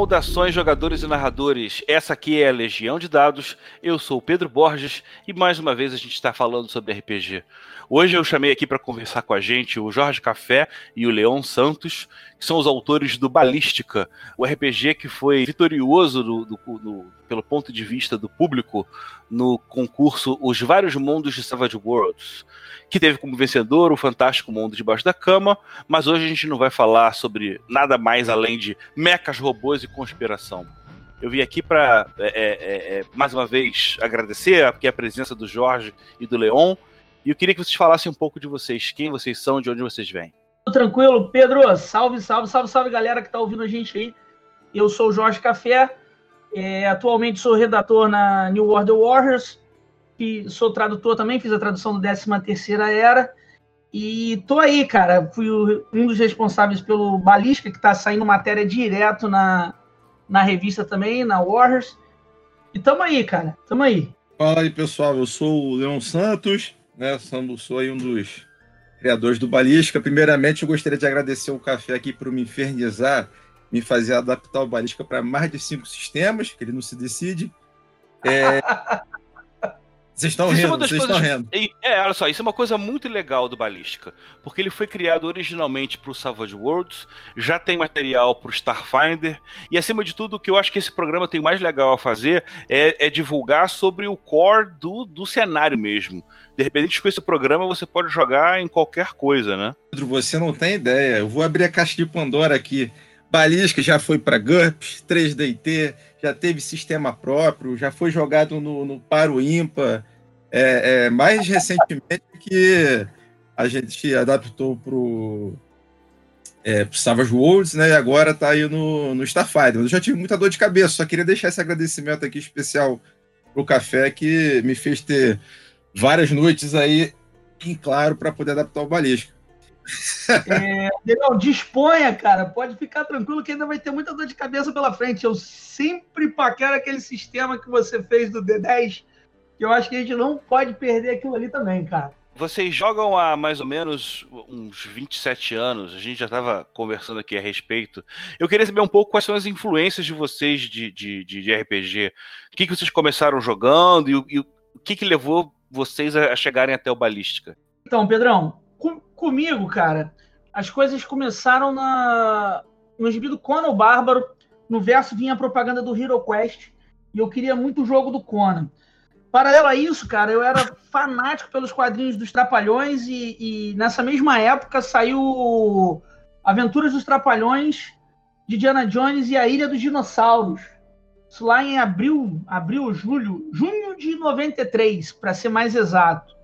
Saudações, jogadores e narradores. Essa aqui é a Legião de Dados. Eu sou o Pedro Borges e mais uma vez a gente está falando sobre RPG. Hoje eu chamei aqui para conversar com a gente o Jorge Café e o Leon Santos, que são os autores do Balística, o RPG que foi vitorioso do, do, do, pelo ponto de vista do público no concurso Os Vários Mundos de Savage Worlds, que teve como vencedor o Fantástico Mundo Debaixo da Cama, mas hoje a gente não vai falar sobre nada mais além de mechas, robôs e conspiração. Eu vim aqui para, é, é, é, mais uma vez, agradecer aqui a presença do Jorge e do Leon e eu queria que vocês falassem um pouco de vocês, quem vocês são, de onde vocês vêm. Tranquilo, Pedro, salve, salve, salve, salve galera que está ouvindo a gente aí. Eu sou o Jorge Café, é, atualmente sou redator na New Order Warriors, e sou tradutor também, fiz a tradução do 13 Terceira Era, e tô aí, cara, fui um dos responsáveis pelo Balística, que está saindo matéria direto na, na revista também, na Warriors, e tamo aí, cara, tamo aí. Fala aí, pessoal, eu sou o Leon Santos, né? Sou aí um dos criadores do Balística. Primeiramente, eu gostaria de agradecer o café aqui por me infernizar, me fazer adaptar o Balística para mais de cinco sistemas, que ele não se decide. É... Vocês estão é rindo, vocês estão rindo. É, olha só, isso é uma coisa muito legal do Balística, porque ele foi criado originalmente para o Savage Worlds, já tem material para o Starfinder, e acima de tudo, o que eu acho que esse programa tem mais legal a fazer é, é divulgar sobre o core do, do cenário mesmo. De repente, com esse programa, você pode jogar em qualquer coisa, né? Pedro, você não tem ideia. Eu vou abrir a caixa de Pandora aqui. Balística já foi para GURPS, 3DT, já teve sistema próprio, já foi jogado no, no Paro Ímpar. É, é, mais recentemente que a gente adaptou pro, é, Savage Worlds, né? E agora tá aí no, no Starfighter. Eu já tive muita dor de cabeça, só queria deixar esse agradecimento aqui especial pro café que me fez ter várias noites aí em claro para poder adaptar o balístico. É, não, disponha, cara. Pode ficar tranquilo que ainda vai ter muita dor de cabeça pela frente. Eu sempre paquero aquele sistema que você fez do D10, que eu acho que a gente não pode perder aquilo ali também, cara. Vocês jogam há mais ou menos uns 27 anos, a gente já estava conversando aqui a respeito. Eu queria saber um pouco quais são as influências de vocês de, de, de RPG. O que, que vocês começaram jogando e, e o que, que levou vocês a chegarem até o Balística? Então, Pedrão, com, comigo, cara, as coisas começaram na, no gibi do Conan o Bárbaro. No verso vinha a propaganda do Hero Quest e eu queria muito o jogo do Conan. Paralelo a isso, cara, eu era fanático pelos quadrinhos dos Trapalhões e, e nessa mesma época saiu Aventuras dos Trapalhões de Diana Jones e a Ilha dos Dinossauros. Isso lá em abril, abril, julho, junho de 93, para ser mais exato.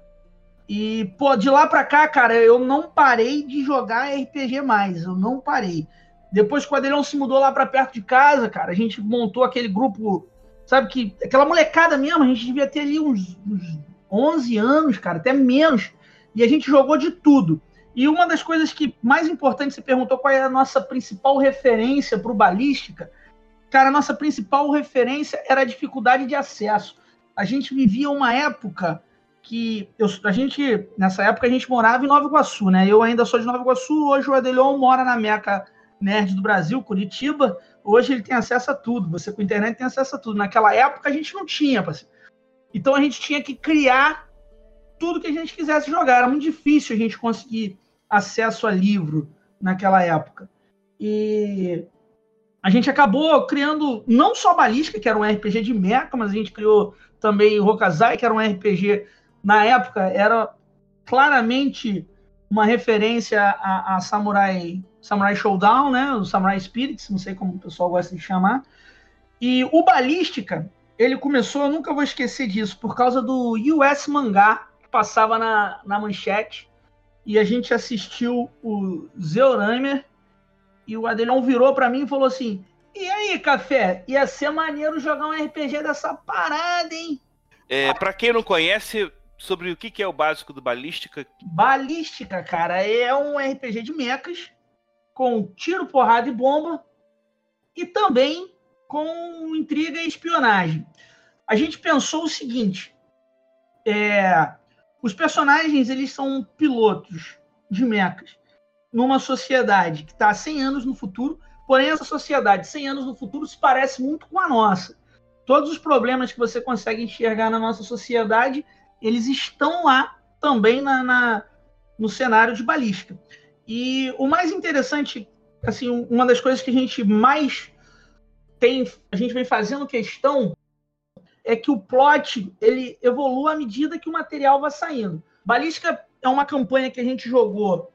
E, pô, de lá para cá, cara, eu não parei de jogar RPG mais, eu não parei. Depois que o Adrião se mudou lá para perto de casa, cara, a gente montou aquele grupo, sabe que aquela molecada mesmo, a gente devia ter ali uns, uns 11 anos, cara, até menos, e a gente jogou de tudo. E uma das coisas que mais importante, você perguntou qual é a nossa principal referência para o balística, cara, a nossa principal referência era a dificuldade de acesso. A gente vivia uma época que eu, a gente nessa época a gente morava em Nova Iguaçu, né? Eu ainda sou de Nova Iguaçu, hoje o Adelion mora na Meca Nerd do Brasil, Curitiba. Hoje ele tem acesso a tudo, você com internet tem acesso a tudo. Naquela época a gente não tinha, parceiro. Então a gente tinha que criar tudo que a gente quisesse jogar. Era muito difícil a gente conseguir acesso a livro naquela época. E a gente acabou criando não só Balística, que era um RPG de mecha, mas a gente criou também Rokazai, que era um RPG, na época, era claramente uma referência a, a Samurai, Samurai Showdown, né? O Samurai Spirits, não sei como o pessoal gosta de chamar. E o Balística, ele começou, eu nunca vou esquecer disso, por causa do US Mangá, que passava na, na manchete, e a gente assistiu o Zeoramer, e o Adelão virou para mim e falou assim: E aí, café? Ia ser maneiro jogar um RPG dessa parada, hein? É, para quem não conhece, sobre o que é o básico do Balística? Balística, cara, é um RPG de mechas com tiro, porrada e bomba. E também com intriga e espionagem. A gente pensou o seguinte: é, os personagens eles são pilotos de mechas numa sociedade que está 100 anos no futuro, porém essa sociedade 100 anos no futuro se parece muito com a nossa. Todos os problemas que você consegue enxergar na nossa sociedade, eles estão lá também na, na no cenário de balística. E o mais interessante, assim, uma das coisas que a gente mais tem, a gente vem fazendo questão é que o plot ele evolui à medida que o material vai saindo. Balística é uma campanha que a gente jogou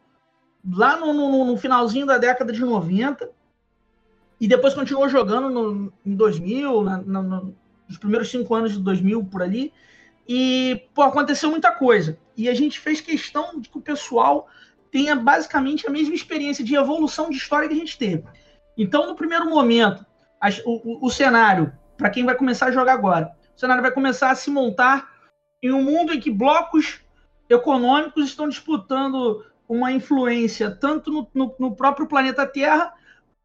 lá no, no, no finalzinho da década de 90 e depois continuou jogando no, em 2000, na, na, nos primeiros cinco anos de 2000 por ali. E pô, aconteceu muita coisa. E a gente fez questão de que o pessoal tenha basicamente a mesma experiência de evolução de história que a gente teve. Então, no primeiro momento, o, o, o cenário, para quem vai começar a jogar agora, o cenário vai começar a se montar em um mundo em que blocos econômicos estão disputando uma influência tanto no, no, no próprio planeta Terra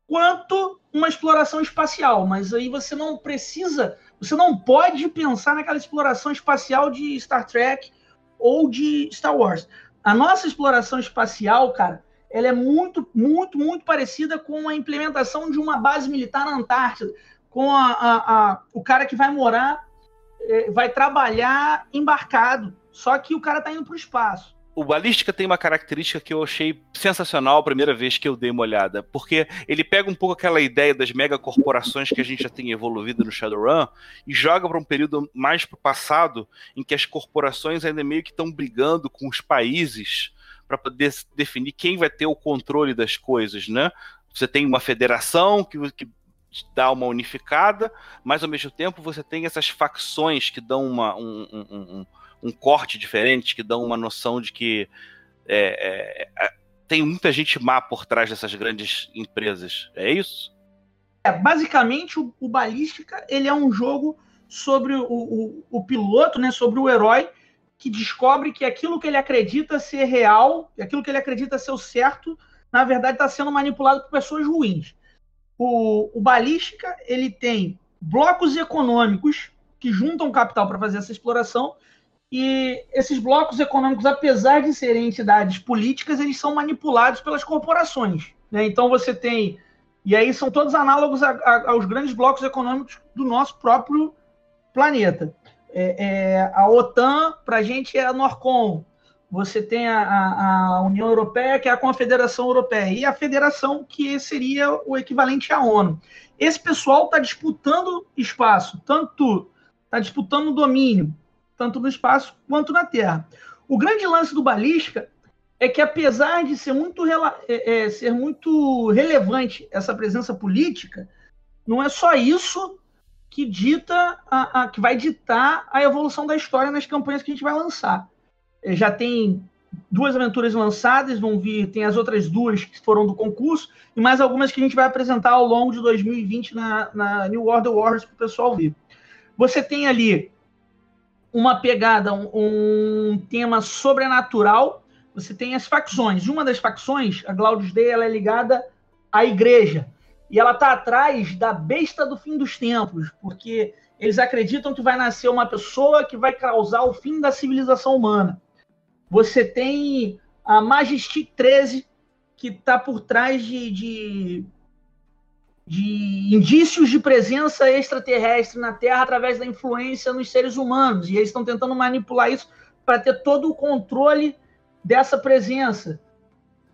quanto uma exploração espacial. Mas aí você não precisa, você não pode pensar naquela exploração espacial de Star Trek ou de Star Wars. A nossa exploração espacial, cara, ela é muito, muito, muito parecida com a implementação de uma base militar na Antártida, com a, a, a o cara que vai morar, é, vai trabalhar embarcado, só que o cara está indo para o espaço. O Balística tem uma característica que eu achei sensacional a primeira vez que eu dei uma olhada, porque ele pega um pouco aquela ideia das megacorporações que a gente já tem evoluído no Shadowrun e joga para um período mais para o passado, em que as corporações ainda meio que estão brigando com os países para poder definir quem vai ter o controle das coisas, né? Você tem uma federação que, que dá uma unificada, mas ao mesmo tempo você tem essas facções que dão uma, um, um, um, um corte diferente, que dão uma noção de que é, é, é, tem muita gente má por trás dessas grandes empresas. É isso? É, basicamente, o, o Balística ele é um jogo sobre o, o, o piloto, né, sobre o herói que descobre que aquilo que ele acredita ser real, aquilo que ele acredita ser o certo, na verdade está sendo manipulado por pessoas ruins. O, o Balística ele tem blocos econômicos que juntam capital para fazer essa exploração e esses blocos econômicos, apesar de serem entidades políticas, eles são manipulados pelas corporações. Né? Então você tem e aí são todos análogos a, a, aos grandes blocos econômicos do nosso próprio planeta. É, é, a OTAN, para a gente, é a Norcom. Você tem a, a, União Europeia, que é a Confederação Europeia, e a Federação, que seria o equivalente à ONU. Esse pessoal está disputando espaço, tanto está disputando domínio, tanto no espaço quanto na Terra. O grande lance do balística é que, apesar de ser muito, é, é, ser muito relevante essa presença política, não é só isso que dita a, a, que vai ditar a evolução da história nas campanhas que a gente vai lançar. É, já tem duas aventuras lançadas, vão vir, tem as outras duas que foram do concurso, e mais algumas que a gente vai apresentar ao longo de 2020 na, na New Order Wars para o pessoal ver. Você tem ali uma pegada, um, um, tema sobrenatural. Você tem as facções. Uma das facções, a Glaudius Day, ela é ligada à igreja e ela está atrás da besta do fim dos tempos, porque eles acreditam que vai nascer uma pessoa que vai causar o fim da civilização humana. Você tem a Majesty 13, que está por trás de, de, de, indícios de presença extraterrestre na Terra através da influência nos seres humanos. E eles estão tentando manipular isso para ter todo o controle dessa presença.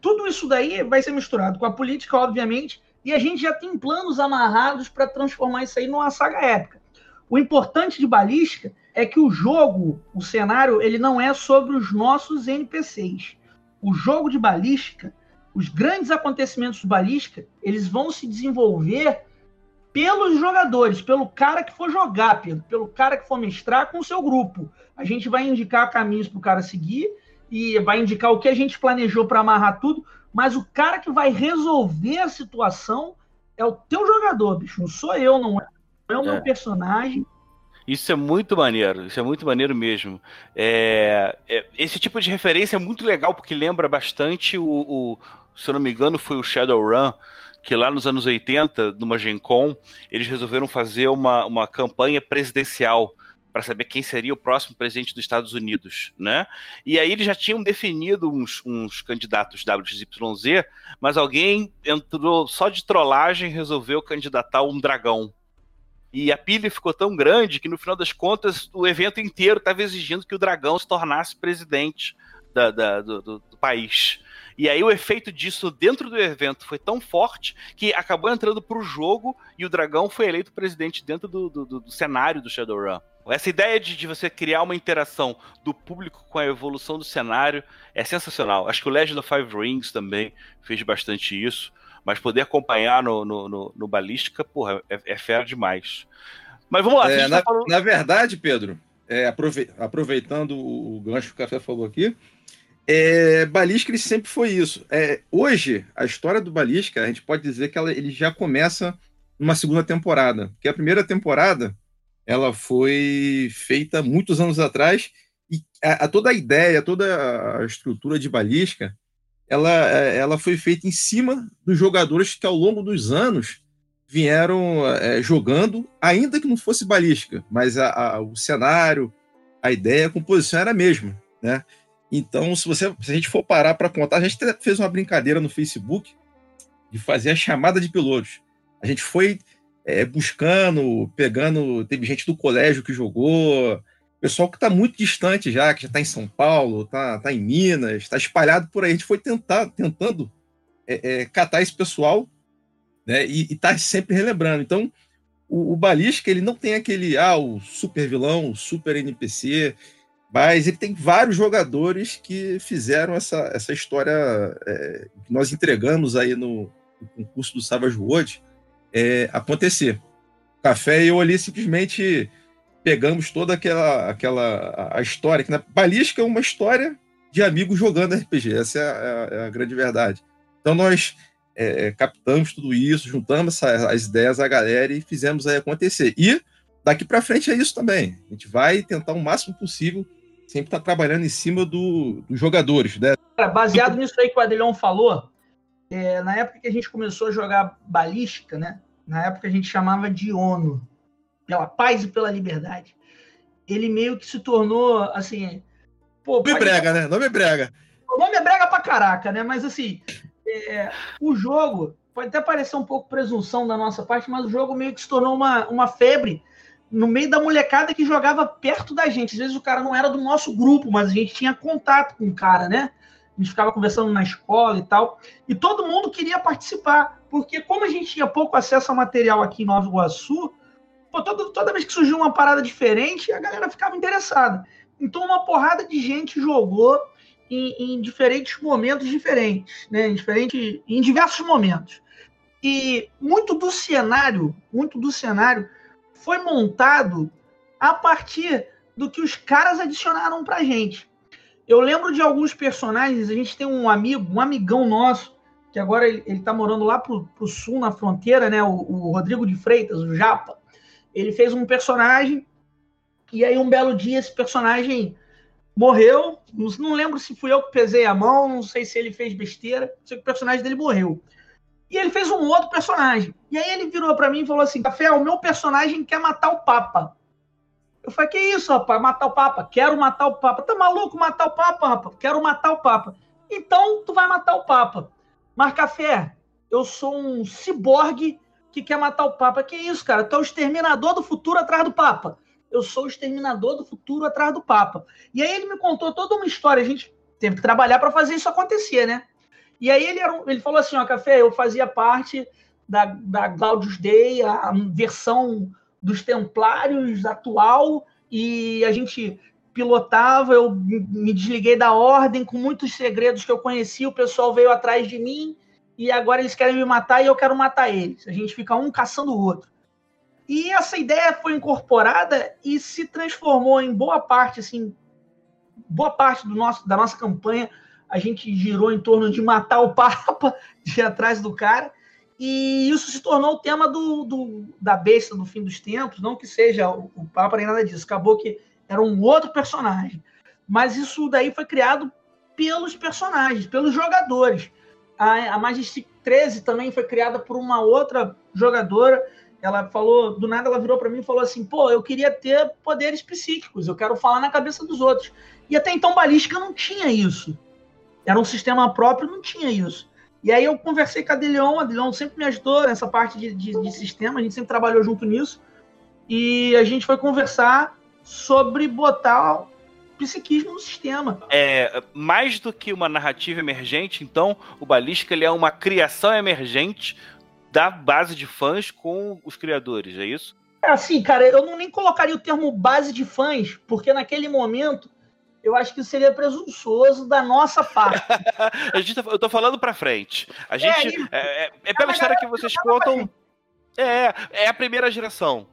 Tudo isso daí vai ser misturado com a política, obviamente, e a gente já tem planos amarrados para transformar isso aí numa saga épica. O importante de Balística é que o jogo, o cenário, ele não é sobre os nossos NPCs. O jogo de Balística, os grandes acontecimentos de Balística, eles vão se desenvolver pelos jogadores, pelo cara que for jogar, pelo, pelo cara que for mestrar com o seu grupo. A gente vai indicar caminhos para o cara seguir e vai indicar o que a gente planejou para amarrar tudo, mas o cara que vai resolver a situação é o teu jogador, bicho. Não sou eu, não é, não é o meu é. personagem. Isso é muito maneiro, isso é muito maneiro mesmo. É, é, esse tipo de referência é muito legal porque lembra bastante o, o, se eu não me engano, foi o Shadowrun que lá nos anos 80, numa Gen Con, eles resolveram fazer uma, uma campanha presidencial para saber quem seria o próximo presidente dos Estados Unidos, né? E aí eles já tinham definido uns, uns candidatos WXYZ, mas alguém entrou só de trollagem resolveu candidatar um dragão. E a pilha ficou tão grande que no final das contas o evento inteiro estava exigindo que o dragão se tornasse presidente da, da, do, do, do país. E aí o efeito disso dentro do evento foi tão forte que acabou entrando para o jogo e o dragão foi eleito presidente dentro do, do, do cenário do Shadowrun. Essa ideia de, de, você criar uma interação do público com a evolução do cenário é sensacional. Acho que o Legend of Five Rings também fez bastante isso. Mas poder acompanhar no, no, no, no Balística, porra, é, é fera demais. Mas vamos lá. É, na, tá falando... na, verdade, Pedro, é, aproveitando o gancho que o Café falou aqui, é, Balística ele sempre foi isso. É, hoje, a história do Balística, a gente pode dizer que ela, ele já começa numa segunda temporada. Porque a primeira temporada ela foi feita muitos anos atrás e a, a toda a ideia, toda a estrutura de Balística, ela, é, ela foi feita em cima dos jogadores que ao longo dos anos vieram é, jogando, ainda que não fosse Balística, mas a, a, o cenário, a ideia, a composição era a mesma, né? Então, se, você, se a gente for parar para contar, a gente fez uma brincadeira no Facebook de fazer a chamada de pilotos. A gente foi é, buscando, pegando. Teve gente do colégio que jogou, pessoal que está muito distante já, que já está em São Paulo, está tá em Minas, está espalhado por aí. A gente foi tentar, tentando é, é, catar esse pessoal né, e está sempre relembrando. Então, o, o Balística ele não tem aquele ah, o super vilão, o super NPC mas ele tem vários jogadores que fizeram essa, essa história é, que nós entregamos aí no, no concurso do Savage World é, acontecer. Café e eu ali simplesmente pegamos toda aquela, aquela a história, que na Balística é uma história de amigos jogando RPG, essa é a, é a grande verdade. Então nós é, captamos tudo isso, juntamos essa, as ideias da galera e fizemos aí acontecer. E daqui para frente é isso também. A gente vai tentar o máximo possível sempre está trabalhando em cima do, dos jogadores, né? baseado nisso aí que o Adrião falou, é, na época que a gente começou a jogar balística, né? Na época a gente chamava de ONU, pela paz e pela liberdade. Ele meio que se tornou, assim... Pô, nome brega, né? Nome brega. O nome é brega pra caraca, né? Mas, assim, é, o jogo... Pode até parecer um pouco presunção da nossa parte, mas o jogo meio que se tornou uma, uma febre no meio da molecada que jogava perto da gente. Às vezes o cara não era do nosso grupo, mas a gente tinha contato com o cara, né? A gente ficava conversando na escola e tal. E todo mundo queria participar, porque como a gente tinha pouco acesso a material aqui em Nova Iguaçu, pô, toda, toda vez que surgiu uma parada diferente, a galera ficava interessada. Então uma porrada de gente jogou em, em diferentes momentos diferentes, né? Em, diferente, em diversos momentos. E muito do cenário, muito do cenário foi montado a partir do que os caras adicionaram pra gente. Eu lembro de alguns personagens, a gente tem um amigo, um amigão nosso, que agora ele, ele tá morando lá pro, pro sul, na fronteira, né? O, o, Rodrigo de Freitas, o Japa. Ele fez um personagem, e aí um belo dia esse personagem morreu. Não, lembro se fui eu que pesei a mão, não sei se ele fez besteira, sei que o personagem dele morreu. E ele fez um outro personagem. E aí ele virou para mim e falou assim: Café, o meu personagem quer matar o Papa. Eu falei: Que isso, rapaz? Matar o Papa? Quero matar o Papa. Tá maluco matar o Papa, rapaz? Quero matar o Papa. Então tu vai matar o Papa. Mas, Café, eu sou um ciborgue que quer matar o Papa. Que isso, cara? Tu é o exterminador do futuro atrás do Papa. Eu sou o exterminador do futuro atrás do Papa. E aí ele me contou toda uma história. A gente teve que trabalhar para fazer isso acontecer, né? E aí ele, um, ele falou assim, ó, Café, eu fazia parte da, da Glaudius Day, a versão dos Templários atual, e a gente pilotava, eu me desliguei da ordem com muitos segredos que eu conhecia, o pessoal veio atrás de mim, e agora eles querem me matar e eu quero matar eles. A gente fica um caçando o outro. E essa ideia foi incorporada e se transformou em boa parte, assim, boa parte do nosso, da nossa campanha a gente girou em torno de matar o Papa, de atrás do cara, e isso se tornou o tema do, do, da besta do fim dos tempos, não que seja o, o Papa nem nada disso, acabou que era um outro personagem. Mas isso daí foi criado pelos personagens, pelos jogadores. A, a Majestic 13 também foi criada por uma outra jogadora. Ela falou, do nada ela virou para mim e falou assim: pô, eu queria ter poderes psíquicos, eu quero falar na cabeça dos outros. E até então balística não tinha isso. Era um sistema próprio, não tinha isso. E aí eu conversei com a Deleon, a Deleon sempre me ajudou nessa parte de, de, de sistema, a gente sempre trabalhou junto nisso. E a gente foi conversar sobre botar psiquismo no sistema. É, mais do que uma narrativa emergente, então, o Balística ele é uma criação emergente da base de fãs com os criadores, é isso? É assim, cara, eu não nem colocaria o termo base de fãs, porque naquele momento eu acho que seria presunçoso da nossa parte. a gente tá, eu tô falando pra frente. A gente. É, é, é, é pela história que vocês contam. É, é a primeira geração.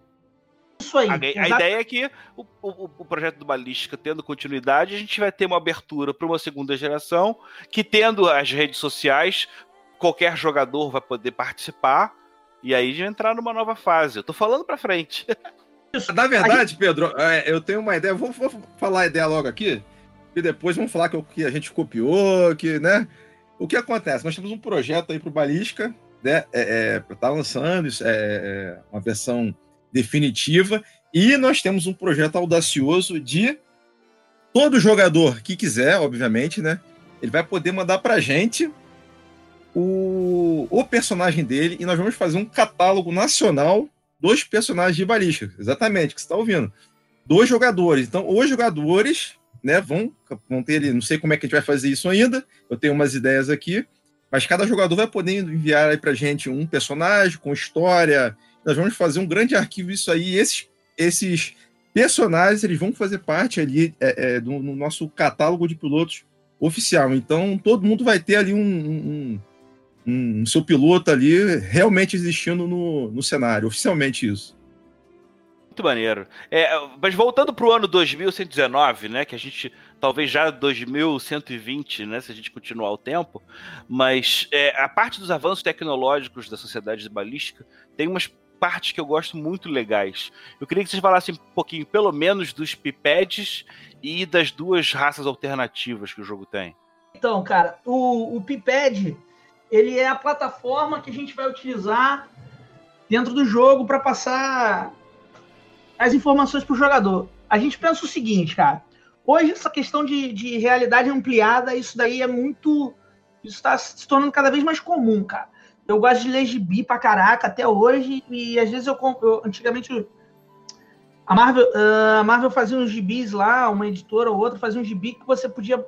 Isso aí. A, a ideia é que o, o, o, projeto do Balística tendo continuidade, a gente vai ter uma abertura para uma segunda geração, que tendo as redes sociais, qualquer jogador vai poder participar, e aí de entrar numa nova fase. Eu tô falando para frente. Na verdade, Pedro, é, eu tenho uma ideia, vou, vou falar a ideia logo aqui, e depois vamos falar que, que a gente copiou, que, né? O que acontece? Nós temos um projeto aí para o Balística, né? É, é, tá lançando, é, é uma versão definitiva. E nós temos um projeto audacioso de todo jogador que quiser, obviamente, né? Ele vai poder mandar para gente o, o personagem dele e nós vamos fazer um catálogo nacional dos personagens de balística. Exatamente, que você está ouvindo. Dois jogadores. Então, os jogadores né, vão, vão ter ali, não sei como é que a gente vai fazer isso ainda, eu tenho umas ideias aqui, mas cada jogador vai poder enviar aí pra gente um personagem com história, nós vamos fazer um grande arquivo isso aí. esses, esses personagens eles vão fazer parte ali é, é, do no nosso catálogo de pilotos oficial. Então todo mundo vai ter ali um, um, um, um seu piloto ali realmente existindo no, no cenário, oficialmente isso. Muito maneiro. É, mas voltando para o ano 2119, né, que a gente talvez já 2120, né, se a gente continuar o tempo, mas é, a parte dos avanços tecnológicos da sociedade balística tem umas partes que eu gosto muito legais. Eu queria que vocês falassem um pouquinho, pelo menos, dos pipedes e das duas raças alternativas que o jogo tem. Então, cara, o, o Piped, ele é a plataforma que a gente vai utilizar dentro do jogo para passar as informações para o jogador. A gente pensa o seguinte, cara. Hoje, essa questão de, de realidade ampliada, isso daí é muito. Isso está se tornando cada vez mais comum, cara. Eu gosto de ler gibi pra caraca até hoje. E às vezes eu compro. Antigamente. A Marvel, uh, a Marvel fazia uns gibis lá, uma editora ou outra fazia um gibi que você podia.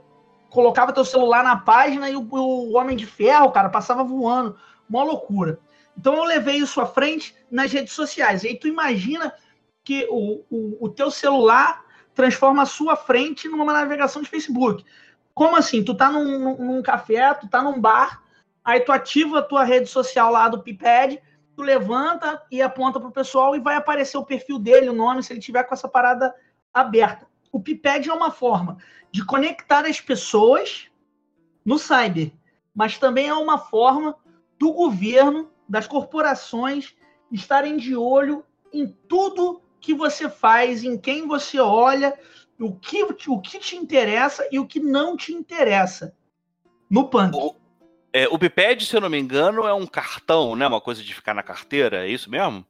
Colocava teu celular na página e o, o Homem de Ferro, cara, passava voando. Uma loucura. Então eu levei isso à frente nas redes sociais. E aí tu imagina que o, o, o teu celular transforma a sua frente numa navegação de Facebook. Como assim? Tu tá num, num café, tu tá num bar, Aí tu ativa a tua rede social lá do Piped, tu levanta e aponta pro pessoal e vai aparecer o perfil dele, o nome, se ele tiver com essa parada aberta. O Piped é uma forma de conectar as pessoas no cyber, mas também é uma forma do governo, das corporações estarem de olho em tudo que você faz, em quem você olha, o que, o que te interessa e o que não te interessa no punk. É, o Biped, se eu não me engano, é um cartão, né? Uma coisa de ficar na carteira, é isso mesmo?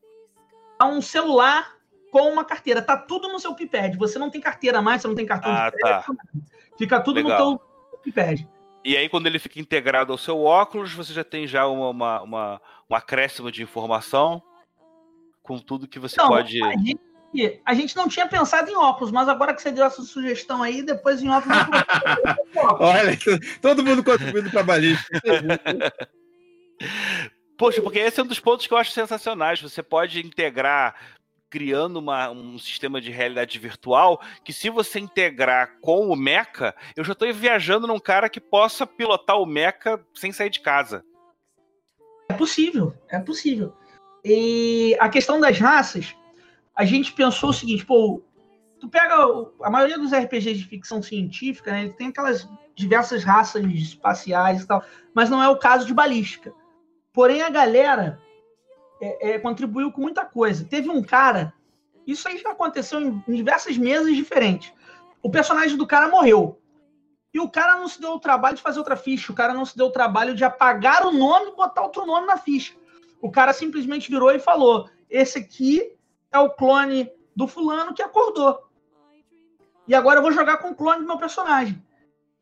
É um celular com uma carteira. Tá tudo no seu Piped. Você não tem carteira mais, você não tem cartão ah, de crédito. Tá. Fica tudo Legal. no teu Piped. E aí, quando ele fica integrado ao seu óculos, você já tem já uma, uma, uma um acréscimo de informação com tudo que você pode. A gente a gente não tinha pensado em óculos, mas agora que você deu essa sugestão aí, depois em óculos. Olha, todo mundo contribuindo para balística. Poxa, porque esse é um dos pontos que eu acho sensacionais. Você pode integrar criando uma, um sistema de realidade virtual que se você integrar com o Mecha, eu já estou viajando num cara que possa pilotar o Mecha sem sair de casa. É possível, é possível. E a questão das raças, a gente pensou o seguinte, pô, tu pega a maioria dos RPGs de ficção científica, né, tem aquelas diversas raças espaciais e tal, mas não é o caso de balística. Porém, a galera é, é, contribuiu com muita coisa. Teve um cara, isso aí já aconteceu em, diversas mesas diferentes. O personagem do cara morreu. E o cara não se deu o trabalho de fazer outra ficha, o cara não se deu o trabalho de apagar o nome e botar outro nome na ficha. O cara simplesmente virou e falou: esse aqui é o clone do fulano que acordou. E agora eu vou jogar com o clone do meu personagem.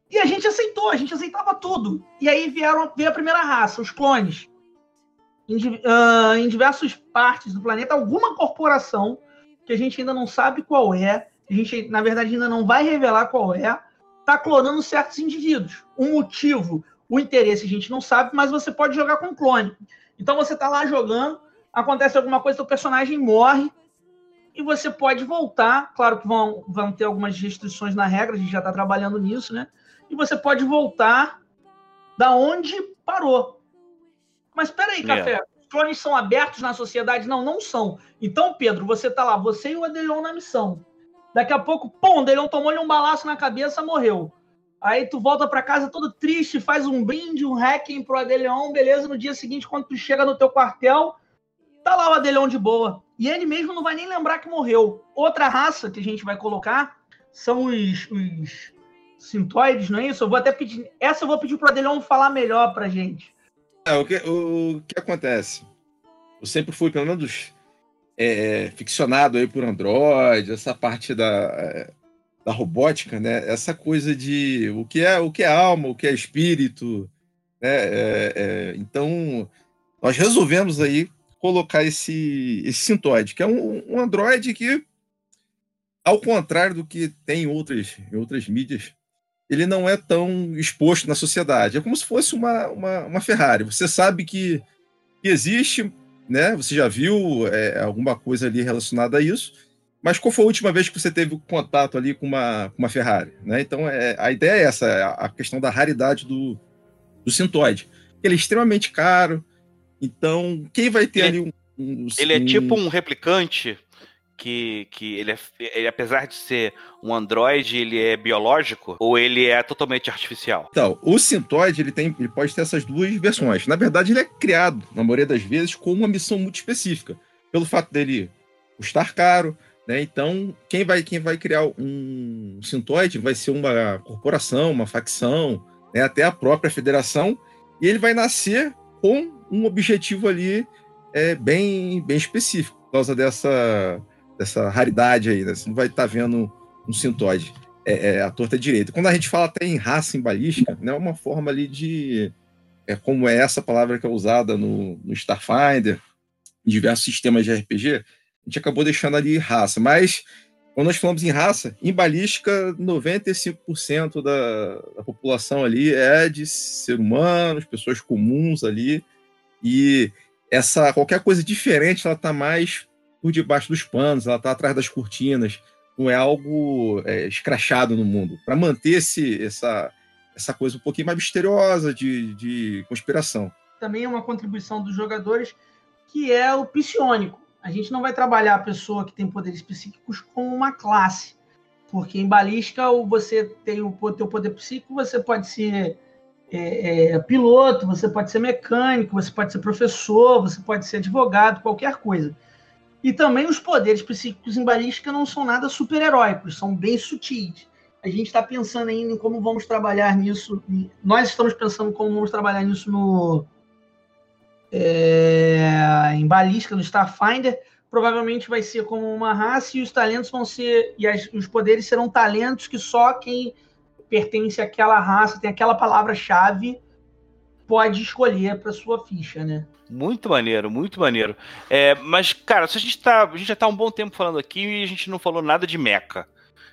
E a gente aceitou, a gente aceitava tudo. E aí vieram, veio a primeira raça, os clones. Em, uh, em diversas partes do planeta, alguma corporação, que a gente ainda não sabe qual é, a gente, na verdade, ainda não vai revelar qual é, está clonando certos indivíduos. O motivo, o interesse, a gente não sabe, mas você pode jogar com clone. Então você está lá jogando, acontece alguma coisa, seu personagem morre, e você pode voltar. Claro que vão, vão ter algumas restrições na regra, a gente já está trabalhando nisso, né? E você pode voltar da onde parou. Mas peraí, Café, é. os clones são abertos na sociedade? Não, não são. Então, Pedro, você está lá, você e o Adelion na missão. Daqui a pouco, pum, o Delon tomou-lhe um balaço na cabeça, morreu. Aí tu volta para casa todo triste, faz um brinde, um hacking pro Adelion, beleza? No dia seguinte, quando tu chega no teu quartel, tá lá o Adelion de boa. E ele mesmo não vai nem lembrar que morreu. Outra raça que a gente vai colocar são os, os sintoides, não é isso? Eu vou até pedir. Essa eu vou pedir pro Adelion falar melhor pra gente. É, o que, o, o que acontece? Eu sempre fui, pelo menos é, é, ficcionado aí por Android, essa parte da, é, da robótica, né? Essa coisa de o que é o que é alma, o que é espírito, né? É, é, então nós resolvemos aí colocar esse esse sintoide, que é um, um Android que, ao contrário do que tem em outras em outras mídias, ele não é tão exposto na sociedade. É como se fosse uma, uma, uma Ferrari. Você sabe que, que existe, né? Você já viu é, alguma coisa ali relacionada a isso? Mas qual foi a última vez que você teve contato ali com uma, com uma Ferrari? Né? Então, é, a ideia é essa, é a questão da raridade do, do Sintoide. Ele é extremamente caro, então quem vai ter ele, ali um, um... Ele é tipo um replicante que, que ele, é, ele, apesar de ser um androide, ele é biológico ou ele é totalmente artificial? Então, o Sintoid, ele, tem, ele pode ter essas duas versões. Na verdade, ele é criado, na maioria das vezes, com uma missão muito específica. Pelo fato dele custar caro, né? Então, quem vai, quem vai criar um Sintoid vai ser uma corporação, uma facção, né? até a própria federação, e ele vai nascer com um objetivo ali é, bem, bem específico, por causa dessa dessa raridade aí, né? Você não vai estar tá vendo um sintoide é, é, a torta direita. Quando a gente fala até em raça em balística, né, é uma forma ali de. É, como é essa palavra que é usada no, no Starfinder, em diversos sistemas de RPG, a gente acabou deixando ali raça. Mas, quando nós falamos em raça, em balística, 95% da, da população ali é de ser humanos, pessoas comuns ali. E essa qualquer coisa diferente, ela está mais por debaixo dos panos, ela está atrás das cortinas, não é algo é, escrachado no mundo. Para manter esse, essa, essa coisa um pouquinho mais misteriosa de, de conspiração. Também é uma contribuição dos jogadores que é o psionico. A gente não vai trabalhar a pessoa que tem poderes psíquicos como uma classe, porque em balística você tem o teu poder psíquico, você pode ser é, é, piloto, você pode ser mecânico, você pode ser professor, você pode ser advogado, qualquer coisa. E também os poderes psíquicos em balística não são nada super-heróicos, são bem sutis. A gente está pensando ainda em como vamos trabalhar nisso. Nós estamos pensando como vamos trabalhar nisso no é, em balística no Starfinder. Provavelmente vai ser como uma raça e os talentos vão ser e as, os poderes serão talentos que só quem pertence àquela raça tem aquela palavra-chave pode escolher para sua ficha, né? Muito maneiro, muito maneiro. É, mas, cara, se a gente tá. A gente já tá um bom tempo falando aqui e a gente não falou nada de mecha.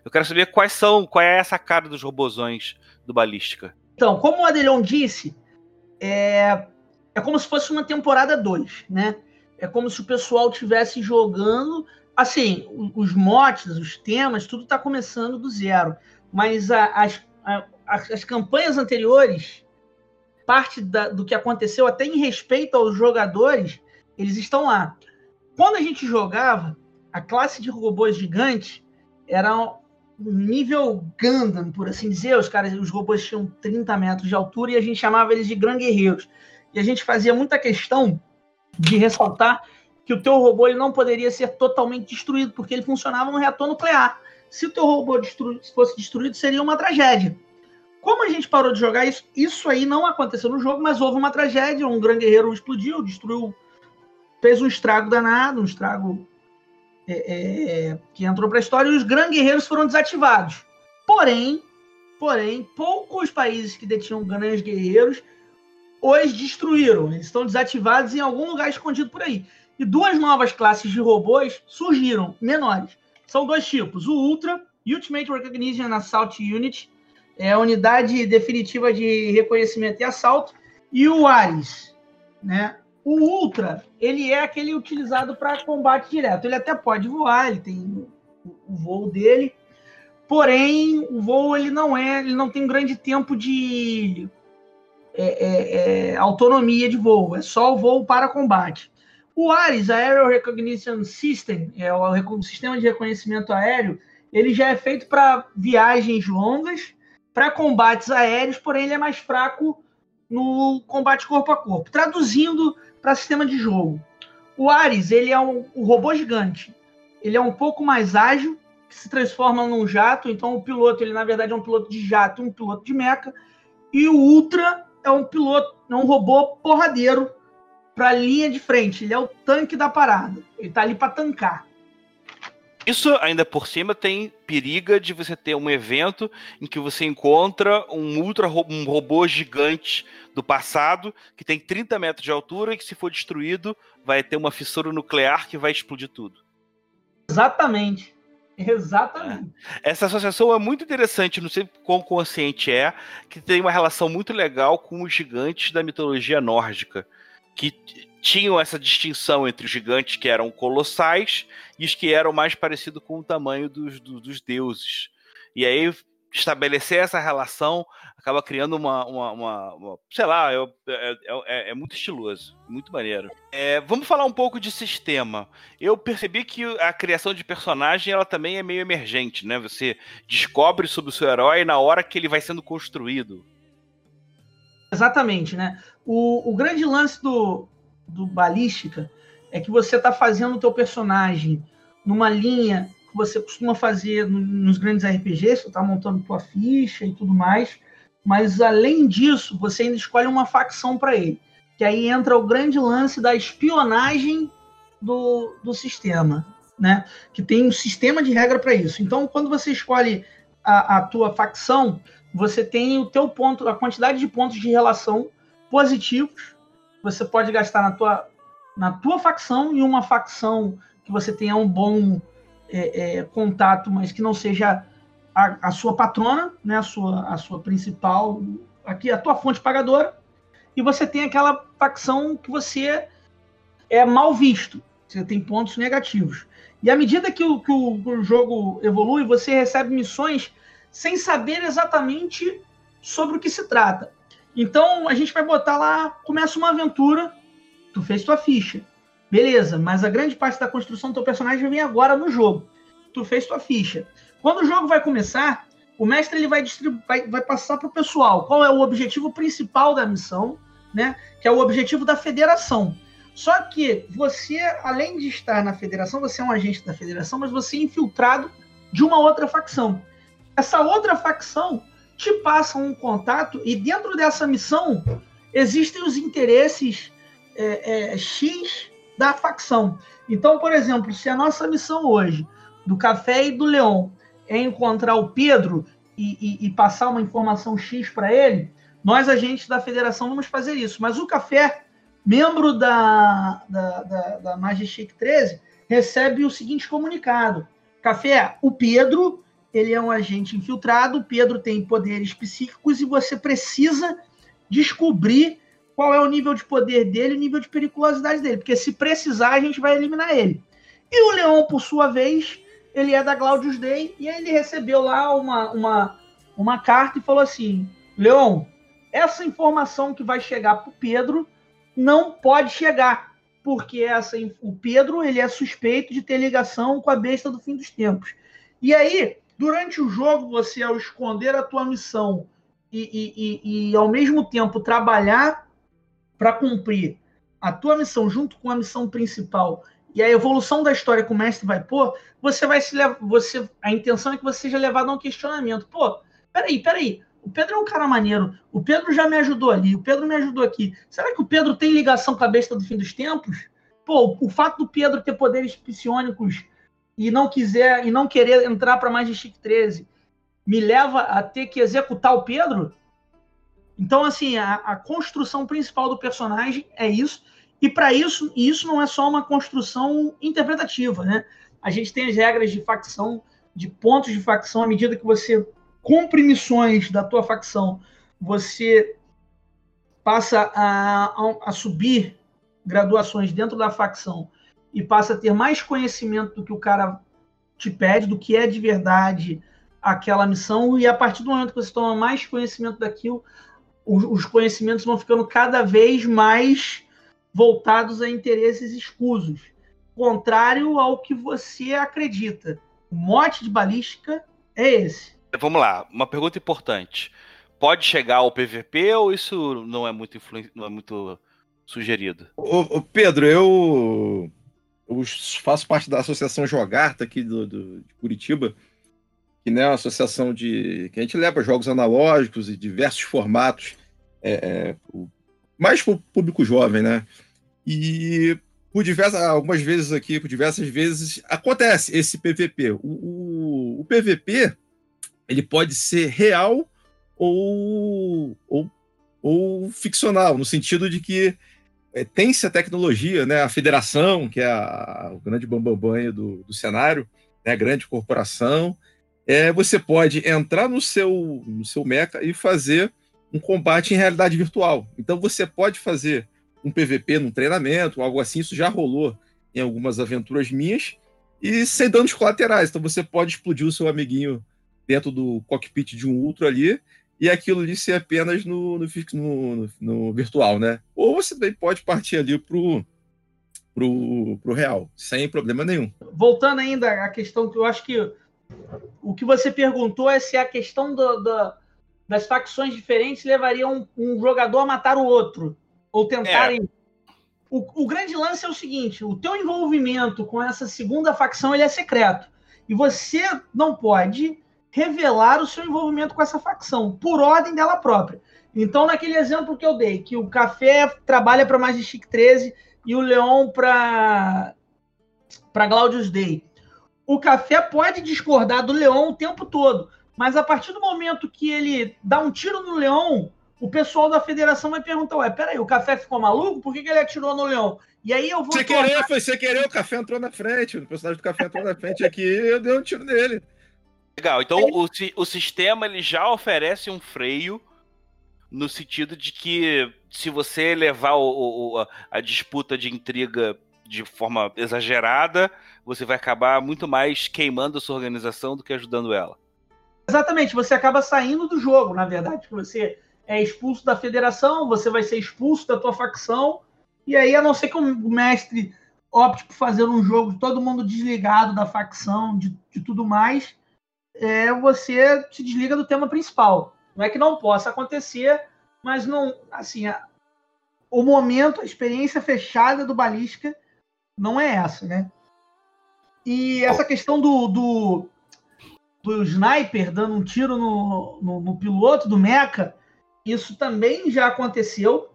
Eu quero saber quais são, qual é essa cara dos robozões do Balística. Então, como o Adelon disse, é, é como se fosse uma temporada 2, né? É como se o pessoal estivesse jogando. Assim, os motes, os temas, tudo está começando do zero. Mas a, as, a, as campanhas anteriores parte da, do que aconteceu, até em respeito aos jogadores, eles estão lá. Quando a gente jogava, a classe de robôs gigantes era um nível Gundam, por assim dizer. Os caras, os robôs tinham 30 metros de altura e a gente chamava eles de Gran Guerreiros. E a gente fazia muita questão de ressaltar que o teu robô ele não poderia ser totalmente destruído, porque ele funcionava no reator nuclear. Se o teu robô destru fosse destruído, seria uma tragédia. Como a gente parou de jogar isso, isso aí não aconteceu no jogo, mas houve uma tragédia, um grande guerreiro explodiu, destruiu, fez um estrago danado, um estrago é, é, que entrou para a história, e os grandes guerreiros foram desativados. Porém, porém, poucos países que detinham grandes guerreiros os destruíram. Eles estão desativados em algum lugar escondido por aí. E duas novas classes de robôs surgiram, menores. São dois tipos: o Ultra, Ultimate Recognition Assault Unit, é a unidade definitiva de reconhecimento e assalto, e o Ares, né? O Ultra, ele é aquele utilizado para combate direto. Ele até pode voar, ele tem o voo dele, porém o voo ele não é, ele não tem um grande tempo de é, é, é, autonomia de voo, é só o voo para combate. O ARES, Aerial Recognition System, é o, o sistema de reconhecimento aéreo, ele já é feito para viagens longas, para combates aéreos, porém ele é mais fraco no combate corpo a corpo. Traduzindo para sistema de jogo, o Ares ele é um, um, robô gigante. Ele é um pouco mais ágil, que se transforma num jato. Então o piloto ele na verdade é um piloto de jato, um piloto de mecha. E o Ultra é um piloto, é um robô porradeiro para a linha de frente. Ele é o tanque da parada. Ele tá ali para tancar. Isso ainda por cima tem periga de você ter um evento em que você encontra um ultra um robô gigante do passado que tem 30 metros de altura e que se for destruído vai ter uma fissura nuclear que vai explodir tudo. Exatamente. Exatamente. É. Essa associação é muito interessante, não sei quão consciente é, que tem uma relação muito legal com os gigantes da mitologia nórdica que tinham essa distinção entre os gigantes que eram colossais e os que eram mais parecidos com o tamanho dos, dos, deuses. E aí estabelecer essa relação acaba criando uma, uma, uma, uma sei lá, é, é, é, é, muito estiloso, muito maneiro. É, vamos falar um pouco de sistema. Eu percebi que a criação de personagem ela também é meio emergente, né? Você descobre sobre o seu herói na hora que ele vai sendo construído. Exatamente, né? O, o grande lance do, do Balística é que você está fazendo o teu personagem numa linha que você costuma fazer nos grandes RPGs, você está montando tua ficha e tudo mais, mas além disso, você ainda escolhe uma facção para ele. Que aí entra o grande lance da espionagem do, do sistema, né? Que tem um sistema de regra para isso. Então, quando você escolhe a, a tua facção, você tem o teu ponto, a quantidade de pontos de relação positivos você pode gastar na tua, na tua facção e uma facção que você tenha um bom é, é, contato, mas que não seja a, a, sua patrona, né, a sua, a sua principal, aqui a tua fonte pagadora, e você tem aquela facção que você é mal visto, você tem pontos negativos. E à medida que o, que o, que o jogo evolui, você recebe missões sem saber exatamente sobre o que se trata. Então a gente vai botar lá, começa uma aventura, tu fez tua ficha. Beleza, mas a grande parte da construção do teu personagem vem agora no jogo. Tu fez tua ficha. Quando o jogo vai começar, o mestre ele vai, vai, vai passar para o pessoal qual é o objetivo principal da missão, né? Que é o objetivo da federação. Só que você, além de estar na federação, você é um agente da federação, mas você é infiltrado de uma outra facção. Essa outra facção te passam um contato e dentro dessa missão existem os interesses é, é, X da facção. Então, por exemplo, se a nossa missão hoje do Café e do Leão é encontrar o Pedro e, e, e passar uma informação X para ele, nós, agentes da federação, vamos fazer isso. Mas o Café, membro da, da, da, da Majestic 13, recebe o seguinte comunicado: Café, o Pedro ele é um agente infiltrado, Pedro tem poderes psíquicos e você precisa descobrir qual é o nível de poder dele o nível de periculosidade dele, porque se precisar a gente vai eliminar ele. E o Leão, por sua vez, ele é da Glaudius Day e ele recebeu lá uma, uma, uma carta e falou assim: Leão, essa informação que vai chegar para o Pedro não pode chegar, porque essa, o Pedro ele é suspeito de ter ligação com a besta do fim dos tempos. E aí Durante o jogo, você, ao esconder a tua missão e, e, e, e ao mesmo tempo trabalhar para cumprir a tua missão junto com a missão principal e a evolução da história que o mestre vai pôr, você vai se levar. Você, a intenção é que você seja levado a um questionamento. Pô, peraí, peraí. o Pedro é um cara maneiro, o Pedro já me ajudou ali, o Pedro me ajudou aqui. Será que o Pedro tem ligação com a besta do fim dos tempos? Pô, o fato do Pedro ter poderes psionicos e não quiser e não querer entrar para mais de Chic 13 me leva a ter que executar o Pedro? Então, assim, a, a construção principal do personagem é isso. E para isso, e isso não é só uma construção interpretativa, né? A gente tem as regras de facção, de pontos de facção, à medida que você cumpre missões da tua facção, você passa a, a, a subir graduações dentro da facção e passa a ter mais conhecimento do que o cara te pede, do que é de verdade aquela missão, e a partir do momento que você toma mais conhecimento daquilo, os, os conhecimentos vão ficando cada vez mais voltados a interesses escusos, contrário ao que você acredita. O mote de balística é esse. Vamos lá, uma pergunta importante. Pode chegar ao PVP ou isso não é muito, influ... não é muito sugerido? Ô, ô Pedro, eu, eu, faço parte da Associação Jogarta aqui do, do, de Curitiba, que né, é uma associação de que a gente leva jogos analógicos e diversos formatos, é, é, mais para o público jovem, né? E por diversas, algumas vezes aqui, por diversas vezes, acontece esse PVP. O, o, o PVP ele pode ser real ou, ou, ou ficcional, no sentido de que é, tem-se a tecnologia, né, a federação, que é a, o grande bambambanho do, do cenário, né, a grande corporação, é, você pode entrar no seu, no seu mecha e fazer um combate em realidade virtual. Então você pode fazer um PVP num treinamento, algo assim, isso já rolou em algumas aventuras minhas, e sem danos colaterais. Então você pode explodir o seu amiguinho dentro do cockpit de um Ultra ali, e aquilo ali ser apenas no, no, no, no virtual, né? Ou você também pode partir ali pro, pro, pro real, sem problema nenhum. Voltando ainda à questão que eu acho que o que você perguntou é se a questão do, do, das facções diferentes levaria um, um, jogador a matar o outro, ou tentarem... É. O, o grande lance é o seguinte, o teu envolvimento com essa segunda facção ele é secreto, e você não pode revelar o seu envolvimento com essa facção, por ordem dela própria. Então, naquele exemplo que eu dei, que o Café trabalha para Magistic 13 e o Leon para para Glaudius Day. O Café pode discordar do Leon o tempo todo, mas a partir do momento que ele dá um tiro no Leon, o pessoal da federação vai perguntar: Ué, peraí, o Café ficou maluco? Por que, que ele atirou no Leão? E aí eu vou. Você querer, foi você querer, o Café entrou na frente. O personagem do Café entrou na frente aqui eu dei um tiro nele. Legal, então o, o sistema ele já oferece um freio no sentido de que se você levar o, o, a disputa de intriga de forma exagerada, você vai acabar muito mais queimando a sua organização do que ajudando ela. Exatamente, você acaba saindo do jogo, na verdade, você é expulso da federação, você vai ser expulso da tua facção, e aí, a não ser que o mestre opte por fazer um jogo todo mundo desligado da facção, de, de tudo mais, é, você se desliga do tema principal. Não é que não possa acontecer, mas não, assim, a, o momento, a experiência fechada do balística não é essa, né? E essa questão do, do, do sniper dando um tiro no, no, no piloto do mecha, isso também já aconteceu.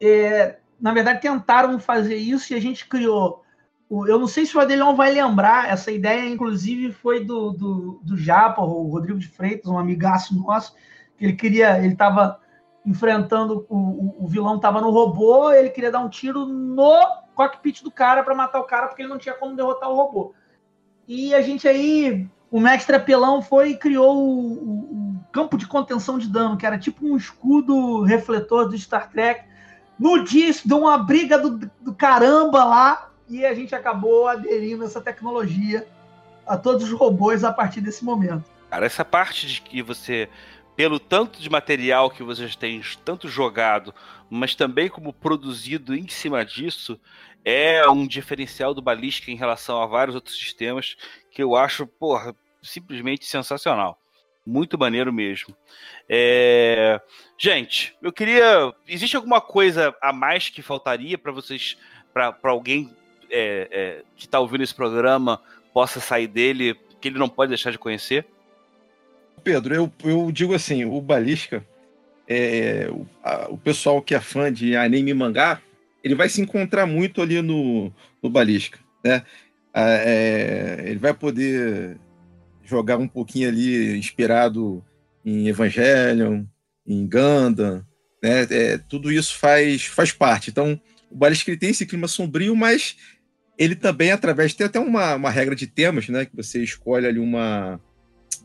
É, na verdade, tentaram fazer isso e a gente criou eu não sei se o Adelhão vai lembrar, essa ideia, inclusive, foi do, do, do Japa, o Rodrigo de Freitas, um amigaço nosso, que ele queria, ele estava enfrentando, o, o vilão estava no robô, ele queria dar um tiro no cockpit do cara para matar o cara, porque ele não tinha como derrotar o robô. E a gente aí, o mestre apelão foi e criou o, o, o campo de contenção de dano, que era tipo um escudo refletor do Star Trek. No dia, isso deu uma briga do, do caramba lá, e a gente acabou aderindo essa tecnologia a todos os robôs a partir desse momento. Cara, essa parte de que você, pelo tanto de material que vocês têm tanto jogado, mas também como produzido em cima disso, é um diferencial do Balística em relação a vários outros sistemas que eu acho, porra, simplesmente sensacional. Muito maneiro mesmo. É... Gente, eu queria. Existe alguma coisa a mais que faltaria para vocês, para alguém é, é, que está ouvindo esse programa possa sair dele, que ele não pode deixar de conhecer? Pedro, eu, eu digo assim, o Balística, é, o, a, o pessoal que é fã de anime e mangá, ele vai se encontrar muito ali no, no Balística, né? É, ele vai poder jogar um pouquinho ali inspirado em Evangelion, em Gundam, né? É, tudo isso faz, faz parte. Então, o Balística tem esse clima sombrio, mas ele também, através, tem até uma, uma regra de temas, né? Que você escolhe ali uma,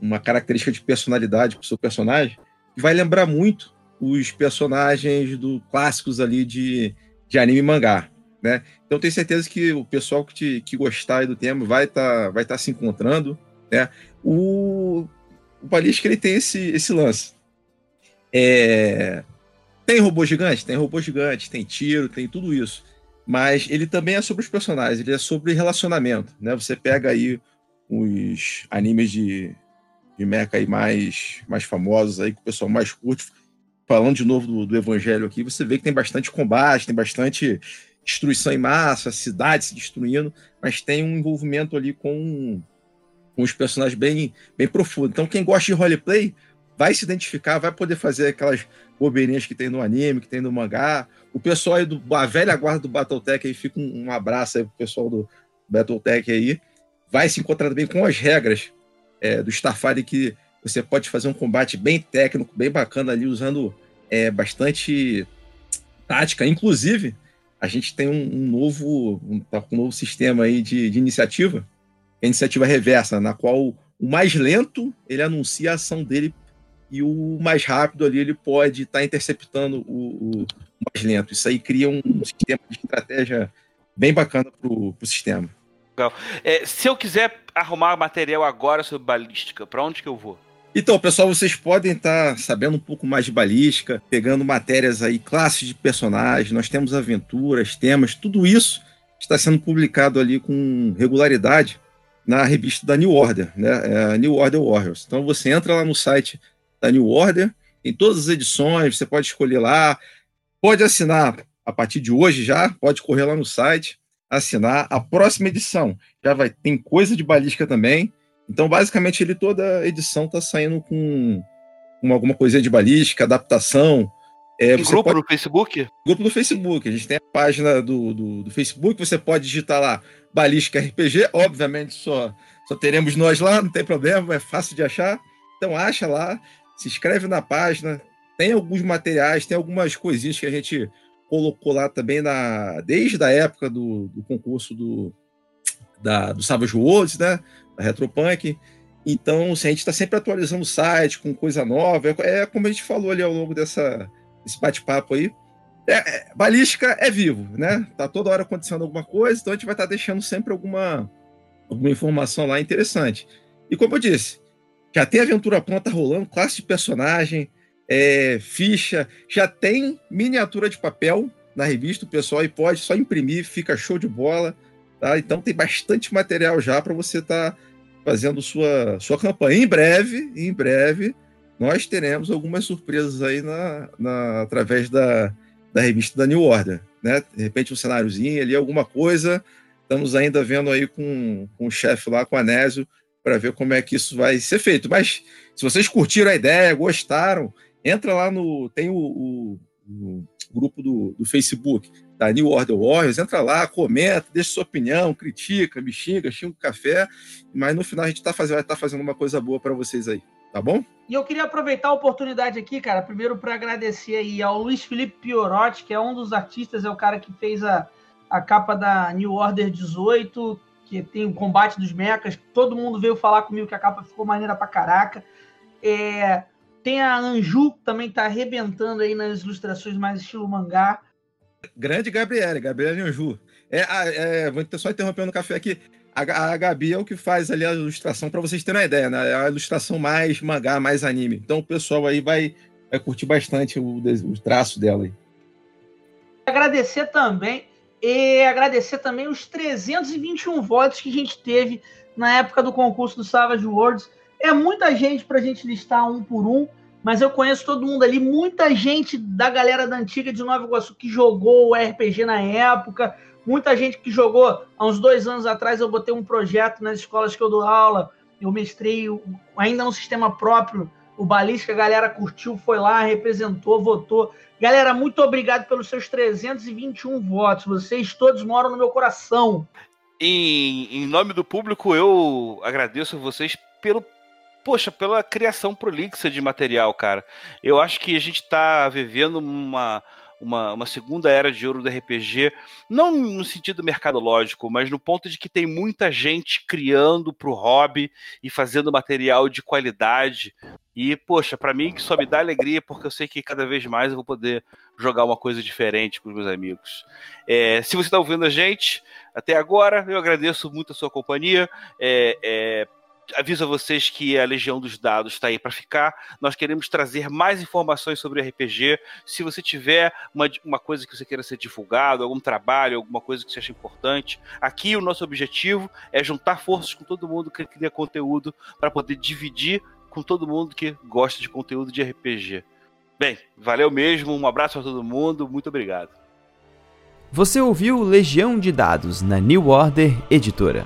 uma característica de personalidade para o seu personagem, que vai lembrar muito os personagens do clássicos ali de, de anime e mangá. Né? Então tenho certeza que o pessoal que, te, que gostar do tema vai estar tá, vai tá se encontrando. Né? O, o Balística ele tem esse, esse lance. É, tem robô gigante? Tem robô gigante, tem tiro, tem tudo isso mas ele também é sobre os personagens, ele é sobre relacionamento, né? Você pega aí os animes de, de mecha aí mais, mais famosos aí, que o pessoal mais curte, falando de novo do, do Evangelho aqui, você vê que tem bastante combate, tem bastante destruição em massa, cidade se destruindo, mas tem um envolvimento ali com, com os personagens bem, bem profundo. Então, quem gosta de roleplay vai se identificar, vai poder fazer aquelas bobeirinhas que tem no anime, que tem no mangá. O pessoal aí do a velha guarda do Battletech aí fica um, um abraço aí pro pessoal do Battletech aí. Vai se encontrar bem com as regras é, do Starfire que você pode fazer um combate bem técnico, bem bacana ali, usando é, bastante tática. Inclusive, a gente tem um, um novo, um, tá um novo sistema aí de, de iniciativa, é iniciativa reversa, na qual o mais lento ele anuncia a ação dele e o mais rápido ali ele pode estar tá interceptando o, o, mais lento. Isso aí cria um sistema de estratégia bem bacana para o sistema. Legal. É, se eu quiser arrumar material agora sobre balística, para onde que eu vou? Então, pessoal, vocês podem estar tá sabendo um pouco mais de balística, pegando matérias aí, classes de personagens, nós temos aventuras, temas, tudo isso está sendo publicado ali com regularidade na revista da New Order, né? É New Order Warriors. Então você entra lá no site da New Order, em todas as edições, você pode escolher lá, pode assinar a partir de hoje já, pode correr lá no site, assinar. A próxima edição já vai tem coisa de balística também. Então, basicamente, ele toda edição está saindo com, com alguma coisinha de balística, adaptação. É, grupo pode... no Facebook? Grupo do Facebook. A gente tem a página do, do, do, Facebook, você pode digitar lá Balística RPG. Obviamente, só, só teremos nós lá, não tem problema, é fácil de achar. Então, acha lá se inscreve na página. Tem alguns materiais, tem algumas coisinhas que a gente colocou lá também na, desde a época do, do concurso do, da, do Savage Worlds, né? Da Retropunk. Então, a gente está sempre atualizando o site com coisa nova. É, é, como a gente falou ali ao longo dessa, desse bate-papo aí. É, é, balística é vivo, né? Tá toda hora acontecendo alguma coisa, então a gente vai estar tá deixando sempre alguma, alguma informação lá interessante. E como eu disse, já tem aventura pronta rolando, classe de personagem, é, ficha, já tem miniatura de papel na revista, o pessoal aí pode só imprimir, fica show de bola. Tá? Então tem bastante material já para você estar tá fazendo sua, sua campanha. Em breve, em breve, nós teremos algumas surpresas aí na, na, através da, da revista da New Order. Né? De repente um cenáriozinho ali, alguma coisa. Estamos ainda vendo aí com, com o chefe lá, com o Anésio, para ver como é que isso vai ser feito. Mas se vocês curtiram a ideia, gostaram, entra lá no. Tem o, o, o grupo do, do, Facebook da New Order Warriors, entra lá, comenta, deixa sua opinião, critica, me xinga, xinga o café, mas no final a gente tá fazendo, vai estar tá fazendo uma coisa boa para vocês aí, tá bom? E eu queria aproveitar a oportunidade aqui, cara, primeiro para agradecer aí ao Luiz Felipe Piorotti, que é um dos artistas, é o cara que fez a, a capa da New Order 18, que tem o combate dos mechas. Todo mundo veio falar comigo que a capa ficou maneira pra caraca. É, tem a Anju, que também tá arrebentando aí nas ilustrações mais estilo mangá. Grande Gabriele, Gabriele Anju. É, é, vou só interrompendo o café aqui. A, a Gabi é o que faz ali a ilustração, para vocês terem uma ideia, né? É a ilustração mais mangá, mais anime. Então o pessoal aí vai, vai curtir bastante o, o traço dela aí. Agradecer também e agradecer também os 321 votos que a gente teve na época do concurso do Savage Worlds. É muita gente para a gente listar um por um, mas eu conheço todo mundo ali, muita gente da galera da antiga de Nova Iguaçu que jogou o RPG na época, muita gente que jogou há uns dois anos atrás. Eu botei um projeto nas escolas que eu dou aula Eu mestrei ainda no sistema próprio. O Balística, a galera curtiu, foi lá, representou, votou. Galera, muito obrigado pelos seus 321 votos. Vocês todos moram no meu coração. Em, em nome do público, eu agradeço a vocês pelo poxa, pela criação prolixa de material, cara. Eu acho que a gente está vivendo uma, uma, uma, segunda era de ouro do RPG, não no sentido mercadológico, mas no ponto de que tem muita gente criando para o hobby e fazendo material de qualidade. E, poxa, para mim só me dá alegria porque eu sei que cada vez mais eu vou poder jogar uma coisa diferente com os meus amigos. É, se você está ouvindo a gente até agora, eu agradeço muito a sua companhia. É, é, aviso a vocês que a Legião dos Dados está aí para ficar. Nós queremos trazer mais informações sobre RPG. Se você tiver uma, uma coisa que você queira ser divulgado, algum trabalho, alguma coisa que você acha importante, aqui o nosso objetivo é juntar forças com todo mundo que cria conteúdo para poder dividir com todo mundo que gosta de conteúdo de RPG. Bem, valeu mesmo, um abraço para todo mundo, muito obrigado. Você ouviu Legião de Dados na New Order Editora.